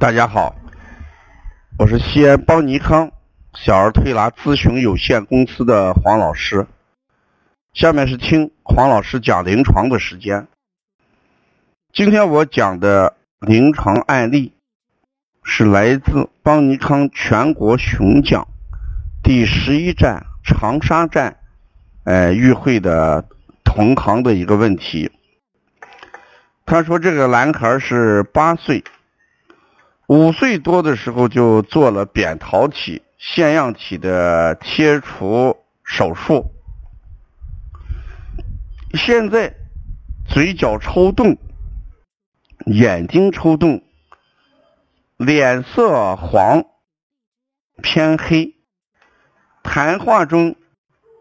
大家好，我是西安邦尼康小儿推拿咨询有限公司的黄老师。下面是听黄老师讲临床的时间。今天我讲的临床案例是来自邦尼康全国巡讲第十一站长沙站，呃，与会的同行的一个问题。他说这个男孩是八岁。五岁多的时候就做了扁桃体、腺样体的切除手术，现在嘴角抽动，眼睛抽动，脸色黄，偏黑，谈话中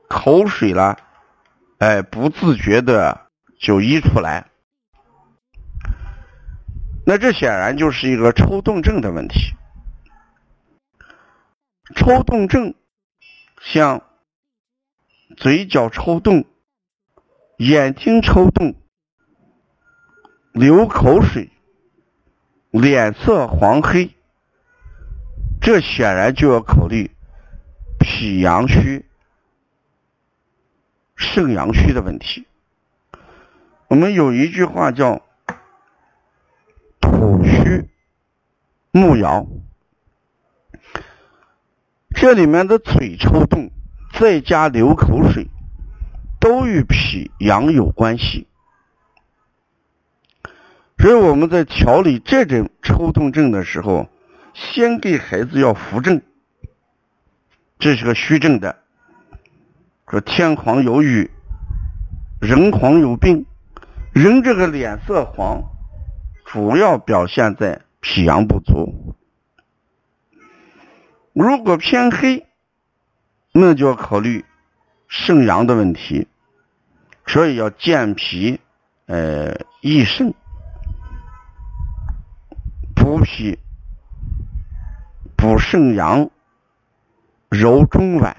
口水了，哎，不自觉的就溢出来。那这显然就是一个抽动症的问题。抽动症像嘴角抽动、眼睛抽动、流口水、脸色黄黑，这显然就要考虑脾阳虚、肾阳虚的问题。我们有一句话叫。木阳，这里面的嘴抽动，再加流口水，都与脾阳有关系。所以我们在调理这种抽动症的时候，先给孩子要扶正，这是个虚症的。说天黄有雨，人黄有病，人这个脸色黄。主要表现在脾阳不足，如果偏黑，那就要考虑肾阳的问题，所以要健脾，呃，益肾，补脾，补肾阳，揉中脘，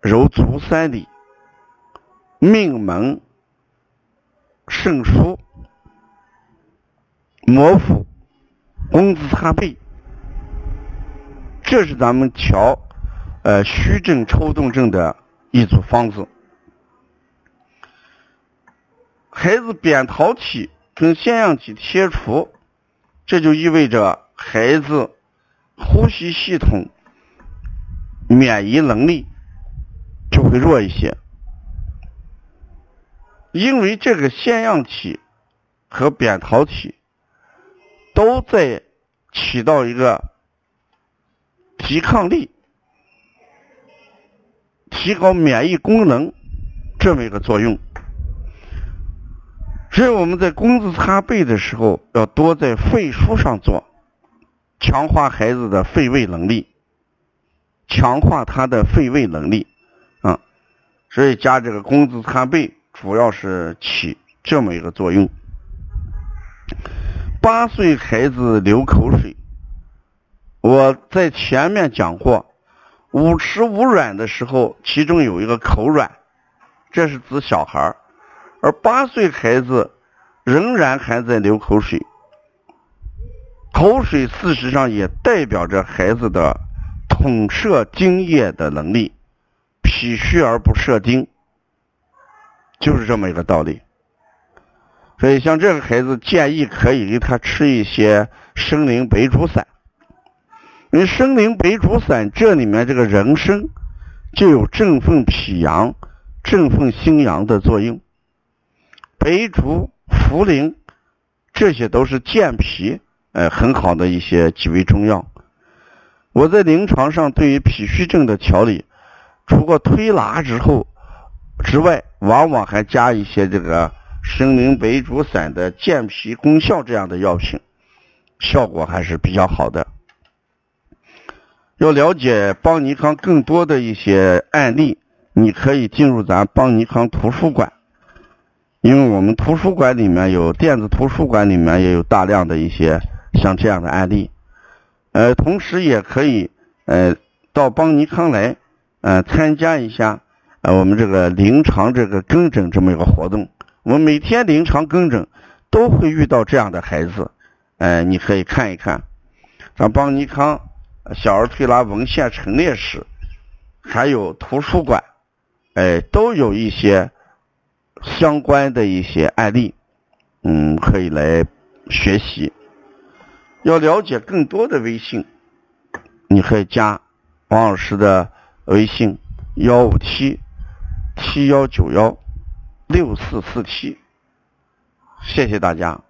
揉足三里，命门，肾腧。摩腹、工字擦背，这是咱们调呃虚症、抽动症的一组方子。孩子扁桃体跟腺样体切除，这就意味着孩子呼吸系统、免疫能力就会弱一些，因为这个腺样体和扁桃体。都在起到一个抵抗力、提高免疫功能这么一个作用。所以我们在工字擦背的时候，要多在肺腧上做，强化孩子的肺胃能力，强化他的肺胃能力啊。所以加这个工字擦背，主要是起这么一个作用。八岁孩子流口水，我在前面讲过，五迟五软的时候，其中有一个口软，这是指小孩而八岁孩子仍然还在流口水，口水事实上也代表着孩子的统摄精液的能力，脾虚而不摄精，就是这么一个道理。所以，像这个孩子，建议可以给他吃一些生灵白术散。因为生灵白术散这里面这个人参就有振奋脾阳、振奋心阳的作用。白术、茯苓，这些都是健脾，呃，很好的一些几味中药。我在临床上对于脾虚症的调理，除过推拿之后之外，往往还加一些这个。生灵白术散的健脾功效，这样的药品效果还是比较好的。要了解邦尼康更多的一些案例，你可以进入咱邦尼康图书馆，因为我们图书馆里面有电子图书馆里面也有大量的一些像这样的案例。呃，同时也可以呃到邦尼康来呃参加一下呃我们这个临床这个跟诊这么一个活动。我们每天临床跟诊，都会遇到这样的孩子，哎，你可以看一看，咱邦尼康小儿推拿文献陈列室，还有图书馆，哎，都有一些相关的一些案例，嗯，可以来学习。要了解更多的微信，你可以加王老师的微信幺五七七幺九幺六四四七，谢谢大家。